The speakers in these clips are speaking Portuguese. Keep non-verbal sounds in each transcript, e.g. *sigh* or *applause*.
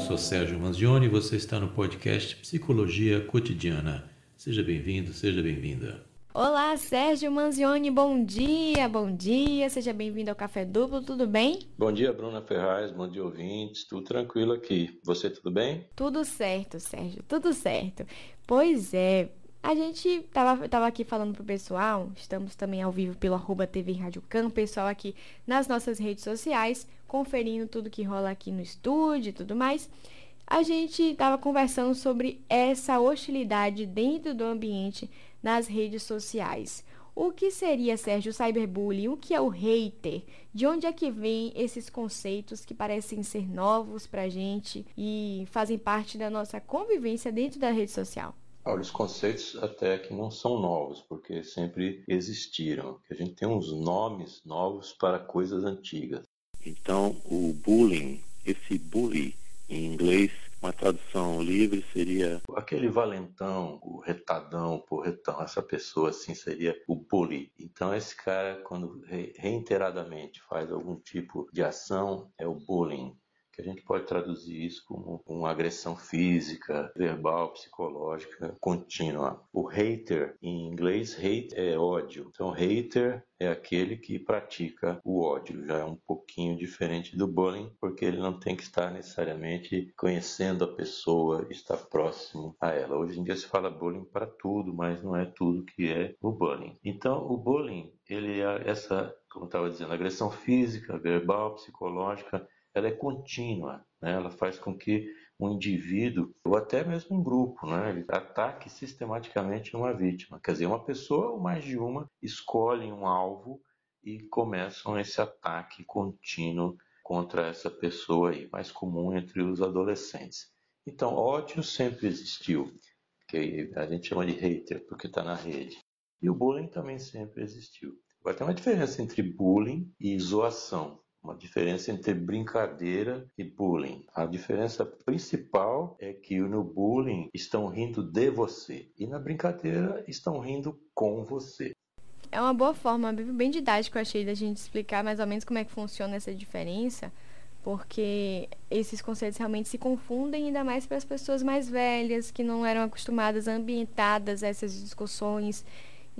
sou Sérgio Manzioni e você está no podcast Psicologia Cotidiana. Seja bem-vindo, seja bem-vinda. Olá, Sérgio Manzioni, bom dia, bom dia, seja bem-vindo ao Café Duplo, tudo bem? Bom dia, Bruna Ferraz, bom dia, ouvintes, tudo tranquilo aqui. Você, tudo bem? Tudo certo, Sérgio, tudo certo. Pois é, a gente tava, tava aqui falando pro pessoal, estamos também ao vivo pelo arroba TV Rádio Cam, pessoal aqui nas nossas redes sociais, conferindo tudo que rola aqui no estúdio e tudo mais. A gente estava conversando sobre essa hostilidade dentro do ambiente nas redes sociais. O que seria, Sérgio, o cyberbullying? O que é o hater? De onde é que vem esses conceitos que parecem ser novos pra gente e fazem parte da nossa convivência dentro da rede social? Olha, os conceitos até que não são novos, porque sempre existiram. A gente tem uns nomes novos para coisas antigas. Então, o bullying, esse bully em inglês, uma tradução livre seria aquele valentão, o retadão, o porretão. Essa pessoa assim seria o bully. Então, esse cara, quando reiteradamente faz algum tipo de ação, é o bullying a gente pode traduzir isso como uma agressão física, verbal, psicológica contínua. O hater, em inglês, hate é ódio. Então, hater é aquele que pratica o ódio. Já é um pouquinho diferente do bullying, porque ele não tem que estar necessariamente conhecendo a pessoa, estar próximo a ela. Hoje em dia se fala bullying para tudo, mas não é tudo que é o bullying. Então, o bullying, ele é essa, como estava dizendo, agressão física, verbal, psicológica, ela é contínua, né? ela faz com que um indivíduo, ou até mesmo um grupo, né? ele ataque sistematicamente uma vítima. Quer dizer, uma pessoa ou mais de uma escolhem um alvo e começam esse ataque contínuo contra essa pessoa aí, mais comum entre os adolescentes. Então, ódio sempre existiu, que a gente chama de hater, porque está na rede. E o bullying também sempre existiu. Vai ter uma diferença entre bullying e zoação uma diferença entre brincadeira e bullying. A diferença principal é que no bullying estão rindo de você e na brincadeira estão rindo com você. É uma boa forma, bem didático, eu achei, da gente explicar mais ou menos como é que funciona essa diferença, porque esses conceitos realmente se confundem, ainda mais para as pessoas mais velhas, que não eram acostumadas, ambientadas a essas discussões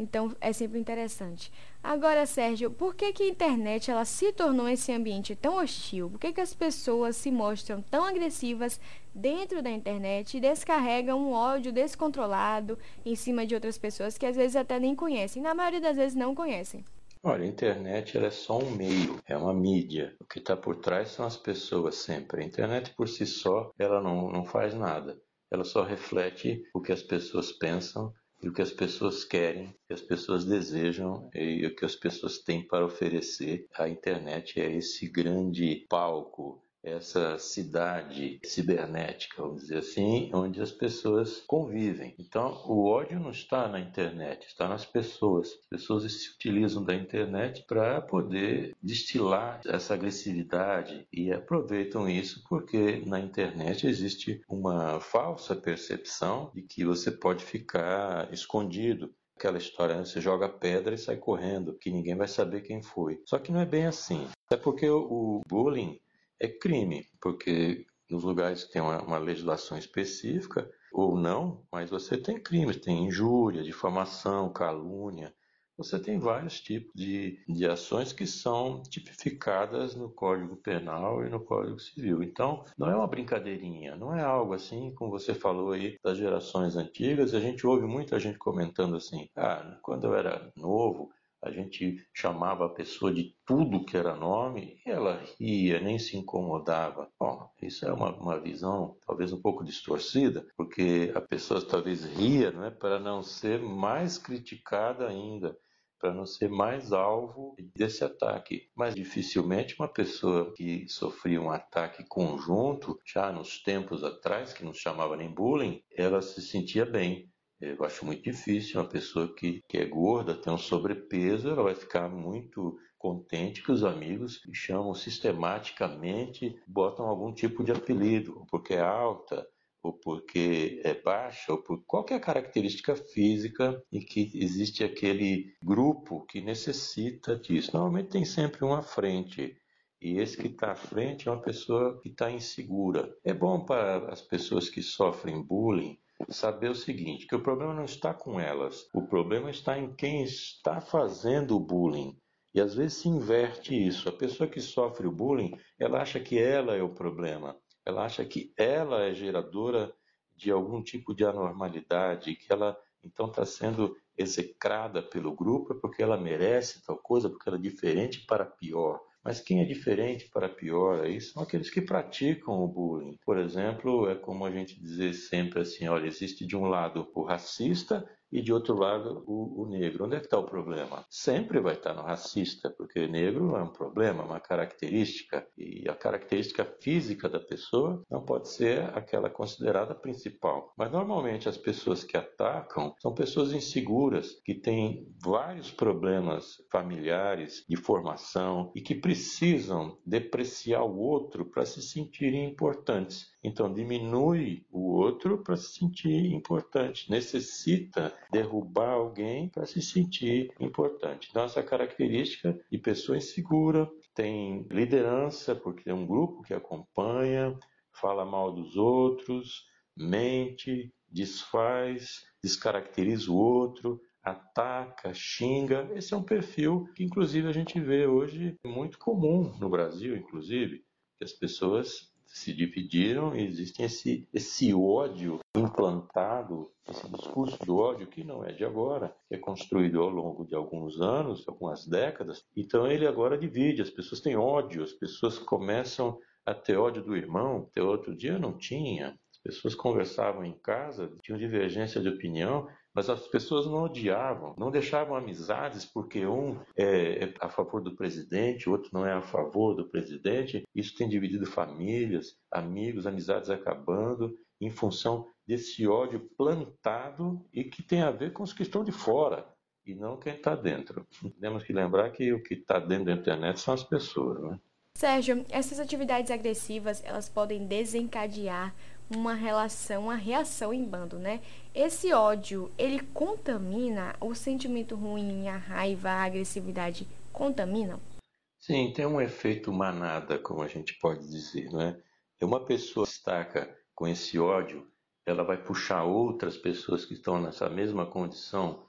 então é sempre interessante. Agora, Sérgio, por que, que a internet ela se tornou esse ambiente tão hostil? Por que, que as pessoas se mostram tão agressivas dentro da internet e descarregam um ódio descontrolado em cima de outras pessoas que às vezes até nem conhecem? Na maioria das vezes não conhecem. Olha, a internet é só um meio, é uma mídia. O que está por trás são as pessoas sempre. A internet por si só, ela não, não faz nada. Ela só reflete o que as pessoas pensam e o que as pessoas querem, o que as pessoas desejam e o que as pessoas têm para oferecer. A internet é esse grande palco essa cidade cibernética, vamos dizer assim, onde as pessoas convivem. Então, o ódio não está na internet, está nas pessoas. As pessoas se utilizam da internet para poder destilar essa agressividade e aproveitam isso porque na internet existe uma falsa percepção de que você pode ficar escondido aquela história, né? você joga pedra e sai correndo, que ninguém vai saber quem foi. Só que não é bem assim. É porque o bullying é crime, porque nos lugares que tem uma, uma, legislação específica, ou não, mas você tem crimes, tem injúria, difamação, calúnia. Você tem vários tipos de, de ações que são tipificadas no Código Penal e no Código Civil. Então, não é uma brincadeirinha, não é algo assim, como você falou aí, das gerações antigas. A gente ouve muita gente comentando assim: ah, quando eu era novo, a gente chamava a pessoa de tudo que era nome e ela ria, nem se incomodava. Bom, isso é uma, uma visão talvez um pouco distorcida, porque a pessoa talvez ria não é, para não ser mais criticada ainda, para não ser mais alvo desse ataque. Mas dificilmente uma pessoa que sofria um ataque conjunto, já nos tempos atrás, que não chamava nem bullying, ela se sentia bem eu acho muito difícil uma pessoa que, que é gorda, tem um sobrepeso, ela vai ficar muito contente que os amigos chamam sistematicamente, botam algum tipo de apelido, porque é alta, ou porque é baixa, ou por qualquer característica física e que existe aquele grupo que necessita disso. Normalmente tem sempre um à frente E esse que está à frente é uma pessoa que está insegura. É bom para as pessoas que sofrem bullying saber o seguinte, que o problema não está com elas, o problema está em quem está fazendo o bullying. E às vezes se inverte isso. A pessoa que sofre o bullying, ela acha que ela é o problema. Ela acha que ela é geradora de algum tipo de anormalidade, que ela então está sendo execrada pelo grupo é porque ela merece tal coisa, porque ela é diferente para pior. Mas quem é diferente para pior aí são aqueles que praticam o bullying. Por exemplo, é como a gente dizer sempre assim, olha, existe de um lado o racista e de outro lado o, o negro. Onde é que está o problema? Sempre vai estar no racista, porque negro é um problema, uma característica, e a característica física da pessoa não pode ser aquela considerada principal. Mas normalmente as pessoas que atacam são pessoas inseguras, que têm vários problemas familiares, de formação e que precisam depreciar o outro para se sentirem importantes. Então diminui o outro para se sentir importante, necessita derrubar alguém para se sentir importante. Então essa característica de pessoa insegura, tem liderança porque é um grupo que acompanha, fala mal dos outros, mente, desfaz, descaracteriza o outro, ataca, xinga. Esse é um perfil que, inclusive, a gente vê hoje muito comum no Brasil, inclusive, que as pessoas se dividiram e existe esse, esse ódio implantado, esse discurso do ódio que não é de agora, é construído ao longo de alguns anos, algumas décadas. Então ele agora divide, as pessoas têm ódio, as pessoas começam a ter ódio do irmão, até outro dia não tinha. As pessoas conversavam em casa, tinham divergência de opinião, mas as pessoas não odiavam, não deixavam amizades porque um é, é a favor do presidente, o outro não é a favor do presidente. Isso tem dividido famílias, amigos, amizades acabando em função desse ódio plantado e que tem a ver com os que estão de fora e não quem está dentro. Temos que lembrar que o que está dentro da internet são as pessoas, né? Sérgio, essas atividades agressivas elas podem desencadear uma relação, uma reação em bando, né? Esse ódio, ele contamina o sentimento ruim, a raiva, a agressividade, contaminam? Sim, tem um efeito manada, como a gente pode dizer, né? Uma pessoa destaca com esse ódio, ela vai puxar outras pessoas que estão nessa mesma condição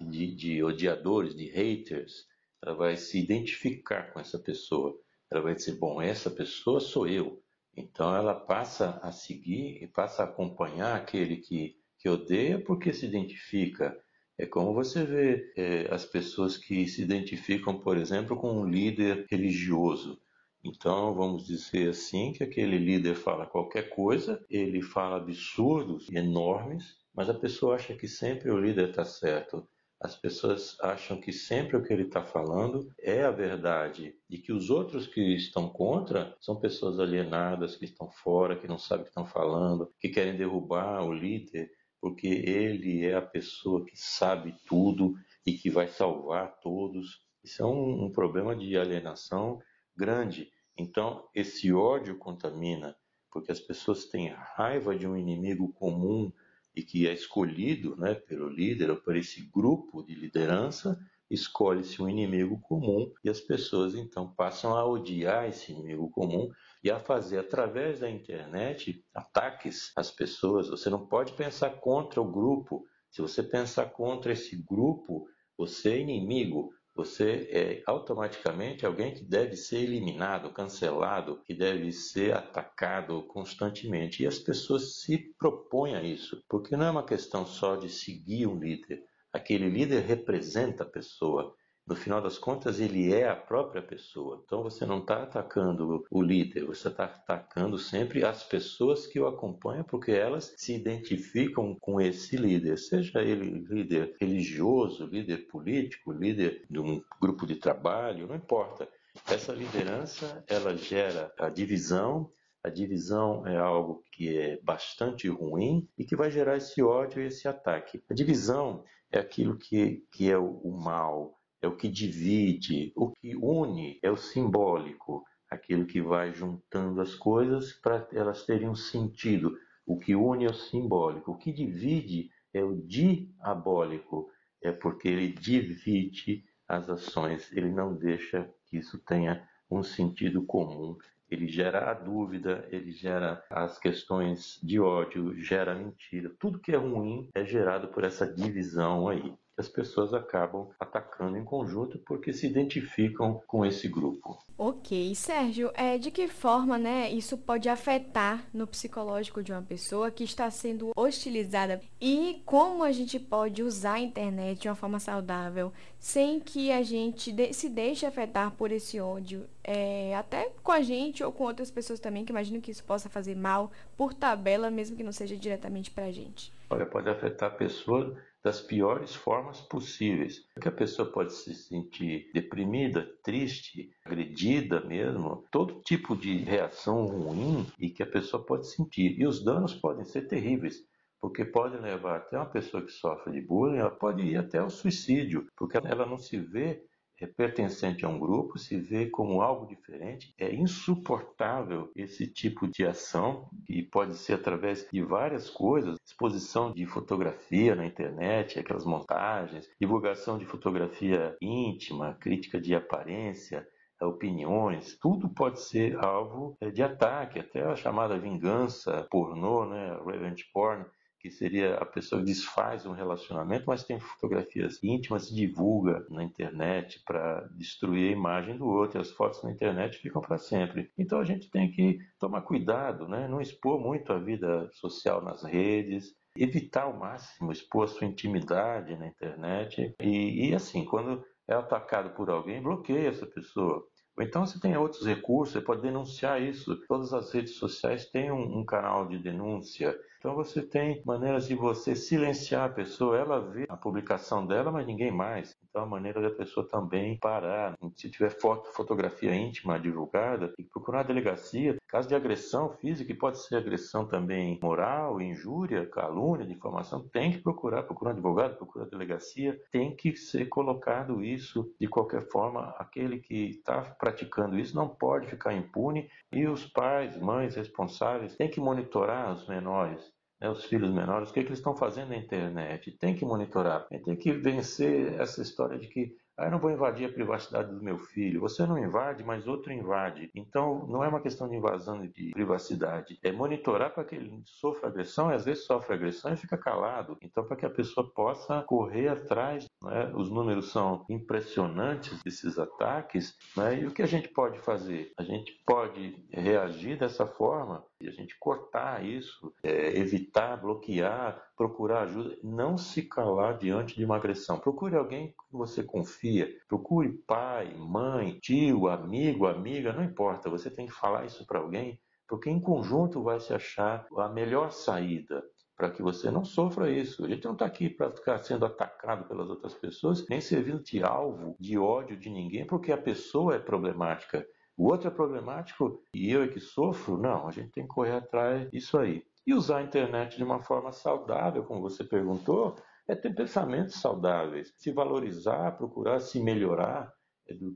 de, de odiadores, de haters, ela vai se identificar com essa pessoa. Ela vai dizer, bom, essa pessoa sou eu. Então ela passa a seguir e passa a acompanhar aquele que, que odeia porque se identifica. É como você vê é, as pessoas que se identificam, por exemplo, com um líder religioso. Então, vamos dizer assim, que aquele líder fala qualquer coisa, ele fala absurdos enormes, mas a pessoa acha que sempre o líder está certo. As pessoas acham que sempre o que ele está falando é a verdade e que os outros que estão contra são pessoas alienadas, que estão fora, que não sabem o que estão falando, que querem derrubar o líder porque ele é a pessoa que sabe tudo e que vai salvar todos. Isso é um, um problema de alienação grande. Então, esse ódio contamina, porque as pessoas têm raiva de um inimigo comum e que é escolhido né, pelo líder ou por esse grupo de liderança, escolhe-se um inimigo comum e as pessoas então passam a odiar esse inimigo comum e a fazer através da internet ataques às pessoas. Você não pode pensar contra o grupo. Se você pensar contra esse grupo, você é inimigo. Você é automaticamente alguém que deve ser eliminado, cancelado, que deve ser atacado constantemente. E as pessoas se propõem a isso, porque não é uma questão só de seguir um líder. Aquele líder representa a pessoa. No final das contas, ele é a própria pessoa. Então você não está atacando o líder, você está atacando sempre as pessoas que o acompanham, porque elas se identificam com esse líder, seja ele líder religioso, líder político, líder de um grupo de trabalho, não importa. Essa liderança ela gera a divisão. A divisão é algo que é bastante ruim e que vai gerar esse ódio e esse ataque. A divisão é aquilo que, que é o, o mal, é o que divide, o que une é o simbólico, aquilo que vai juntando as coisas para elas terem um sentido. O que une é o simbólico, o que divide é o diabólico, é porque ele divide as ações, ele não deixa que isso tenha um sentido comum. Ele gera a dúvida, ele gera as questões de ódio, gera mentira. Tudo que é ruim é gerado por essa divisão aí que as pessoas acabam atacando em conjunto porque se identificam com esse grupo. Ok, Sérgio, é, de que forma né, isso pode afetar no psicológico de uma pessoa que está sendo hostilizada e como a gente pode usar a internet de uma forma saudável sem que a gente de se deixe afetar por esse ódio, é, até com a gente ou com outras pessoas também, que imagino que isso possa fazer mal por tabela, mesmo que não seja diretamente para a gente. Olha, pode afetar a pessoa das piores formas possíveis. Que a pessoa pode se sentir deprimida, triste, agredida mesmo, todo tipo de reação ruim e que a pessoa pode sentir. E os danos podem ser terríveis porque pode levar até uma pessoa que sofre de bullying, ela pode ir até o suicídio, porque ela não se vê é pertencente a um grupo, se vê como algo diferente. É insuportável esse tipo de ação, que pode ser através de várias coisas, exposição de fotografia na internet, aquelas montagens, divulgação de fotografia íntima, crítica de aparência, opiniões, tudo pode ser alvo é, de ataque, até a chamada vingança pornô, né, revenge porn, que seria a pessoa que desfaz um relacionamento, mas tem fotografias íntimas, divulga na internet para destruir a imagem do outro. E as fotos na internet ficam para sempre. Então a gente tem que tomar cuidado, né? não expor muito a vida social nas redes, evitar ao máximo expor a sua intimidade na internet. E, e assim, quando é atacado por alguém, bloqueia essa pessoa. Ou então você tem outros recursos, você pode denunciar isso. Todas as redes sociais têm um, um canal de denúncia. Então você tem maneiras de você silenciar a pessoa, ela vê a publicação dela, mas ninguém mais. Então a maneira da pessoa também parar. Se tiver foto, fotografia íntima divulgada, tem que procurar a delegacia. Caso de agressão física, que pode ser agressão também moral, injúria, calúnia, difamação, tem que procurar, procurar um advogado, procurar a delegacia. Tem que ser colocado isso de qualquer forma. Aquele que está praticando isso não pode ficar impune e os pais, mães responsáveis têm que monitorar os menores né, os filhos menores, o que, é que eles estão fazendo na internet. Tem que monitorar, tem que vencer essa história de que ah, eu não vou invadir a privacidade do meu filho. Você não invade, mas outro invade. Então, não é uma questão de invasão de privacidade. É monitorar para que ele sofra agressão, e às vezes sofre agressão e fica calado. Então, para que a pessoa possa correr atrás. Né? Os números são impressionantes desses ataques. Né? E o que a gente pode fazer? A gente pode reagir dessa forma e a gente cortar isso, é, evitar, bloquear, procurar ajuda, não se calar diante de uma agressão. Procure alguém que você confia, procure pai, mãe, tio, amigo, amiga, não importa, você tem que falar isso para alguém, porque em conjunto vai se achar a melhor saída para que você não sofra isso. A gente não está aqui para ficar sendo atacado pelas outras pessoas, nem servindo de alvo de ódio de ninguém, porque a pessoa é problemática. O outro é problemático e eu é que sofro? Não, a gente tem que correr atrás disso aí. E usar a internet de uma forma saudável, como você perguntou, é ter pensamentos saudáveis, se valorizar, procurar se melhorar,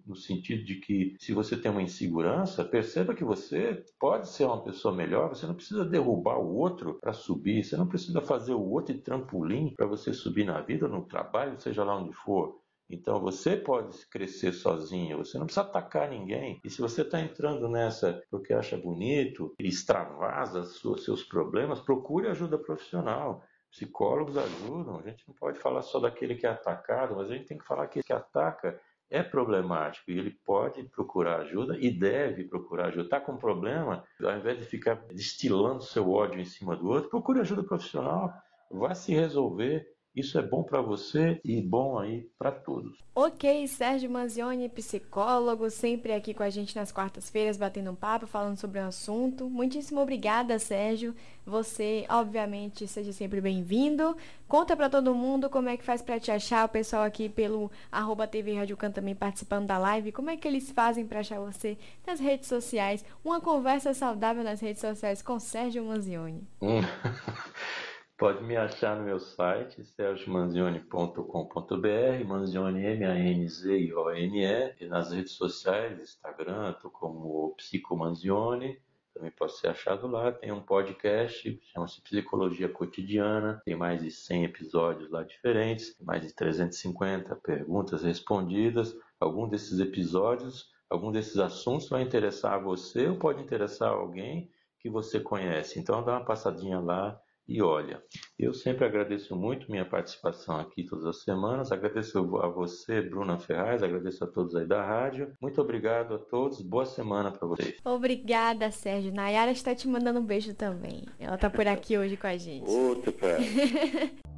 no sentido de que se você tem uma insegurança, perceba que você pode ser uma pessoa melhor, você não precisa derrubar o outro para subir, você não precisa fazer o outro de trampolim para você subir na vida, no trabalho, seja lá onde for. Então você pode crescer sozinho, você não precisa atacar ninguém. E se você está entrando nessa porque acha bonito, extravasa seus problemas, procure ajuda profissional. Psicólogos ajudam, a gente não pode falar só daquele que é atacado, mas a gente tem que falar que que ataca é problemático e ele pode procurar ajuda e deve procurar ajuda. Está com um problema, ao invés de ficar destilando seu ódio em cima do outro, procure ajuda profissional, vá se resolver isso é bom para você e bom aí para todos. Ok, Sérgio Manzioni, psicólogo, sempre aqui com a gente nas quartas-feiras, batendo um papo, falando sobre o um assunto. Muitíssimo obrigada, Sérgio. Você, obviamente, seja sempre bem-vindo. Conta para todo mundo como é que faz para te achar, o pessoal aqui pelo arroba TV Rádio Can também participando da live. Como é que eles fazem para achar você nas redes sociais? Uma conversa saudável nas redes sociais com Sérgio Manzioni. Hum. *laughs* Pode me achar no meu site, sergiomanzione.com.br, Manzione M-A-N-Z-I-O-N-E, e nas redes sociais, Instagram, estou como Psicomanzione, também pode ser achado lá. Tem um podcast, chama-se Psicologia Cotidiana, tem mais de 100 episódios lá diferentes, mais de 350 perguntas respondidas. Alguns desses episódios algum desses assuntos vai interessar a você ou pode interessar alguém que você conhece. Então dá uma passadinha lá e olha. Eu sempre agradeço muito minha participação aqui todas as semanas. Agradeço a você, Bruna Ferraz, agradeço a todos aí da rádio. Muito obrigado a todos. Boa semana para vocês. Obrigada, Sérgio. Nayara está te mandando um beijo também. Ela está por aqui hoje com a gente. Outro, cara. *laughs*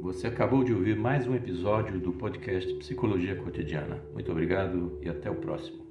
Você acabou de ouvir mais um episódio do podcast Psicologia Cotidiana. Muito obrigado e até o próximo.